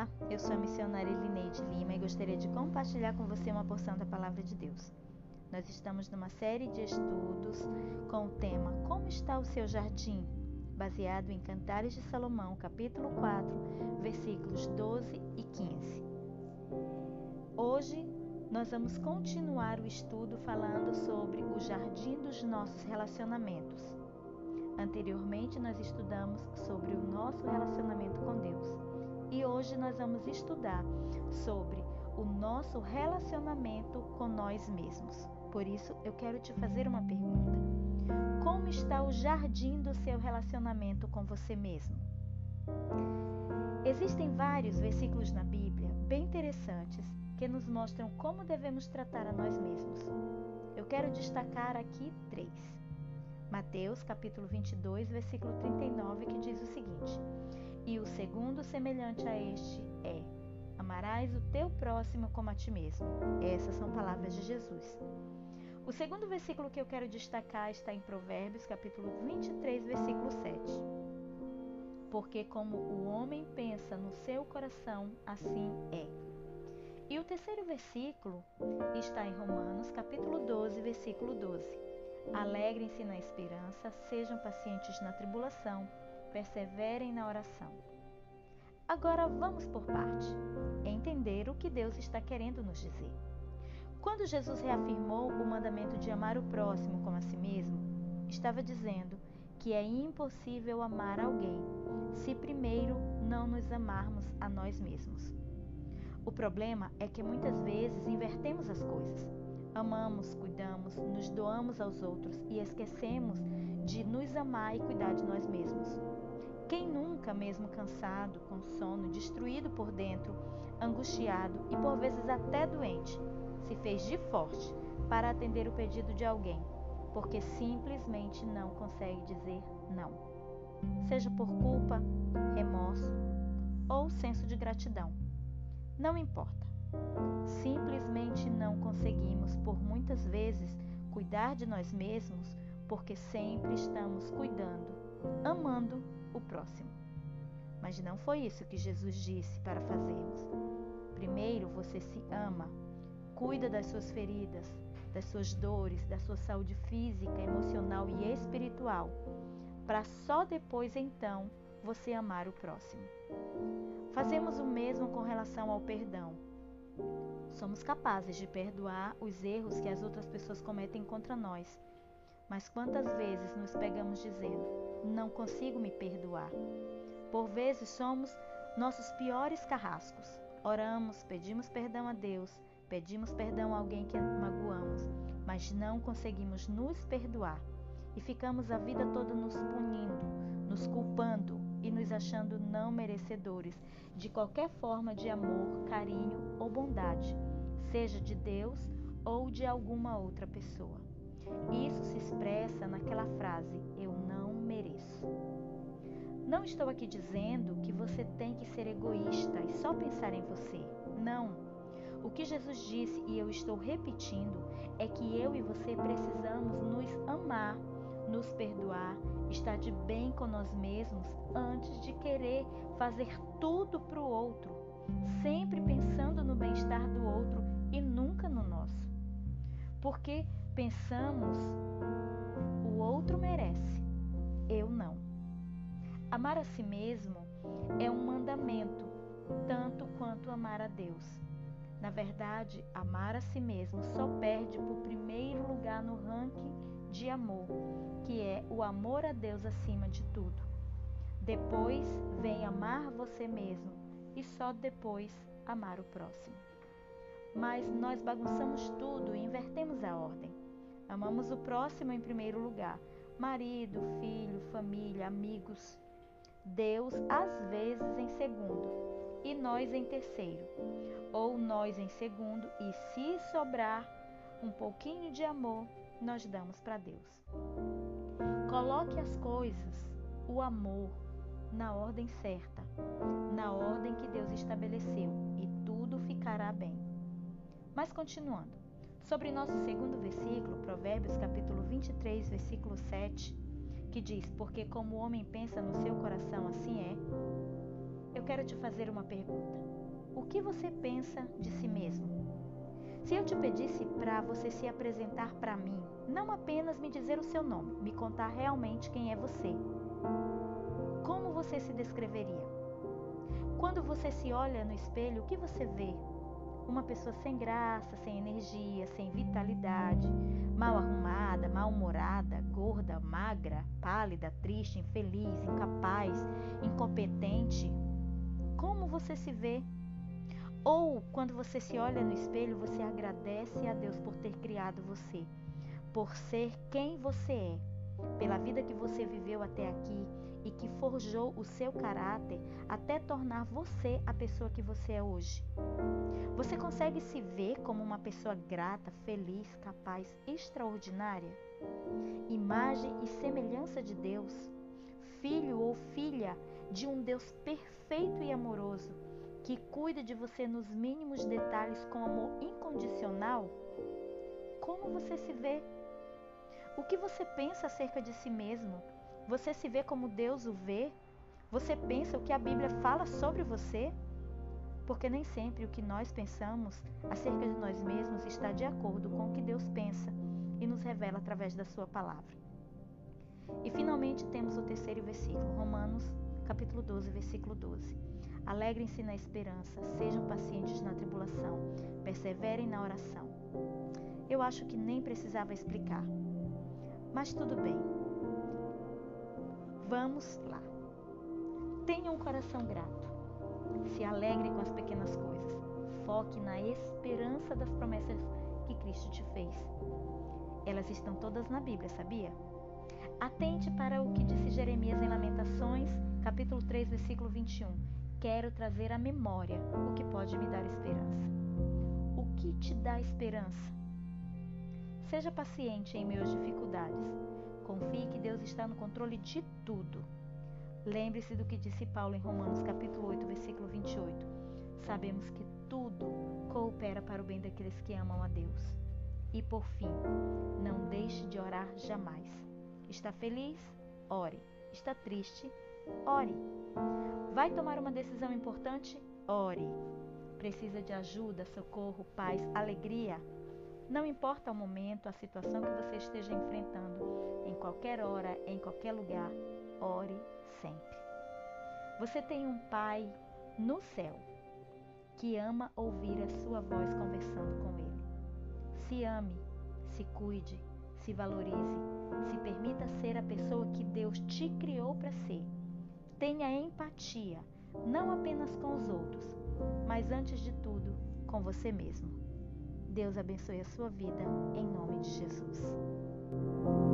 Olá, eu sou a missionária Elineide Lima e gostaria de compartilhar com você uma porção da Palavra de Deus. Nós estamos numa série de estudos com o tema Como está o seu jardim? baseado em Cantares de Salomão, capítulo 4, versículos 12 e 15. Hoje nós vamos continuar o estudo falando sobre o jardim dos nossos relacionamentos. Anteriormente nós estudamos sobre o nosso relacionamento com Deus e hoje nós vamos estudar sobre o nosso relacionamento com nós mesmos. Por isso, eu quero te fazer uma pergunta: Como está o jardim do seu relacionamento com você mesmo? Existem vários versículos na Bíblia bem interessantes que nos mostram como devemos tratar a nós mesmos. Eu quero destacar aqui três. Mateus capítulo 22, versículo 39, que diz o segundo, semelhante a este, é: Amarás o teu próximo como a ti mesmo. Essas são palavras de Jesus. O segundo versículo que eu quero destacar está em Provérbios, capítulo 23, versículo 7. Porque como o homem pensa no seu coração, assim é. E o terceiro versículo está em Romanos, capítulo 12, versículo 12. Alegrem-se na esperança, sejam pacientes na tribulação, perseverem na oração. Agora vamos por parte, entender o que Deus está querendo nos dizer. Quando Jesus reafirmou o mandamento de amar o próximo como a si mesmo, estava dizendo que é impossível amar alguém se primeiro não nos amarmos a nós mesmos. O problema é que muitas vezes invertemos as coisas. Amamos, cuidamos, nos doamos aos outros e esquecemos de nos amar e cuidar de nós mesmos. Quem nunca, mesmo cansado, com sono, destruído por dentro, angustiado e por vezes até doente, se fez de forte para atender o pedido de alguém, porque simplesmente não consegue dizer não? Seja por culpa, remorso ou senso de gratidão. Não importa. Simplesmente não conseguimos, por muitas vezes, cuidar de nós mesmos porque sempre estamos cuidando, amando o próximo. Mas não foi isso que Jesus disse para fazermos. Primeiro você se ama, cuida das suas feridas, das suas dores, da sua saúde física, emocional e espiritual, para só depois então você amar o próximo. Fazemos o mesmo com relação ao perdão. Somos capazes de perdoar os erros que as outras pessoas cometem contra nós. Mas quantas vezes nos pegamos dizendo: não consigo me perdoar. Por vezes somos nossos piores carrascos. Oramos, pedimos perdão a Deus, pedimos perdão a alguém que magoamos, mas não conseguimos nos perdoar e ficamos a vida toda nos punindo, nos culpando e nos achando não merecedores de qualquer forma de amor, carinho ou bondade, seja de Deus ou de alguma outra pessoa. Isso se expressa naquela frase: Eu não mereço. Não estou aqui dizendo que você tem que ser egoísta e só pensar em você. Não. O que Jesus disse, e eu estou repetindo, é que eu e você precisamos nos amar, nos perdoar, estar de bem com nós mesmos antes de querer fazer tudo para o outro, sempre pensando no bem-estar do outro e nunca no nosso. Porque pensamos, o outro merece, eu não. Amar a si mesmo é um mandamento, tanto quanto amar a Deus. Na verdade, amar a si mesmo só perde por primeiro lugar no ranking de amor, que é o amor a Deus acima de tudo. Depois vem amar você mesmo e só depois amar o próximo. Mas nós bagunçamos tudo e invertemos a ordem. Amamos o próximo em primeiro lugar, marido, filho, família, amigos. Deus, às vezes, em segundo, e nós em terceiro. Ou nós em segundo, e se sobrar um pouquinho de amor, nós damos para Deus. Coloque as coisas, o amor, na ordem certa, na ordem que Deus estabeleceu, e tudo ficará bem. Mas continuando. Sobre nosso segundo versículo, Provérbios capítulo 23, versículo 7, que diz: Porque como o homem pensa no seu coração, assim é. eu quero te fazer uma pergunta. O que você pensa de si mesmo? Se eu te pedisse para você se apresentar para mim, não apenas me dizer o seu nome, me contar realmente quem é você, como você se descreveria? Quando você se olha no espelho, o que você vê? Uma pessoa sem graça, sem energia, sem vitalidade, mal arrumada, mal-humorada, gorda, magra, pálida, triste, infeliz, incapaz, incompetente. Como você se vê? Ou quando você se olha no espelho, você agradece a Deus por ter criado você, por ser quem você é, pela vida que você viveu até aqui e que forjou o seu caráter até tornar você a pessoa que você é hoje. Você consegue se ver como uma pessoa grata, feliz, capaz, extraordinária? Imagem e semelhança de Deus, filho ou filha de um Deus perfeito e amoroso que cuida de você nos mínimos detalhes com amor incondicional? Como você se vê? O que você pensa acerca de si mesmo? Você se vê como Deus o vê? Você pensa o que a Bíblia fala sobre você? Porque nem sempre o que nós pensamos acerca de nós mesmos está de acordo com o que Deus pensa e nos revela através da sua palavra. E finalmente temos o terceiro versículo, Romanos, capítulo 12, versículo 12. Alegrem-se na esperança, sejam pacientes na tribulação, perseverem na oração. Eu acho que nem precisava explicar. Mas tudo bem, Vamos lá. Tenha um coração grato. Se alegre com as pequenas coisas. Foque na esperança das promessas que Cristo te fez. Elas estão todas na Bíblia, sabia? Atente para o que disse Jeremias em Lamentações, capítulo 3, versículo 21. Quero trazer à memória o que pode me dar esperança. O que te dá esperança? Seja paciente em meus dificuldades Confie que Deus está no controle de tudo. Lembre-se do que disse Paulo em Romanos capítulo 8, versículo 28. Sabemos que tudo coopera para o bem daqueles que amam a Deus. E por fim, não deixe de orar jamais. Está feliz? Ore. Está triste? Ore. Vai tomar uma decisão importante? Ore. Precisa de ajuda, socorro, paz, alegria? Não importa o momento, a situação que você esteja enfrentando, em qualquer hora, em qualquer lugar, ore sempre. Você tem um Pai no céu que ama ouvir a sua voz conversando com Ele. Se ame, se cuide, se valorize, se permita ser a pessoa que Deus te criou para ser. Tenha empatia, não apenas com os outros, mas antes de tudo, com você mesmo. Deus abençoe a sua vida, em nome de Jesus.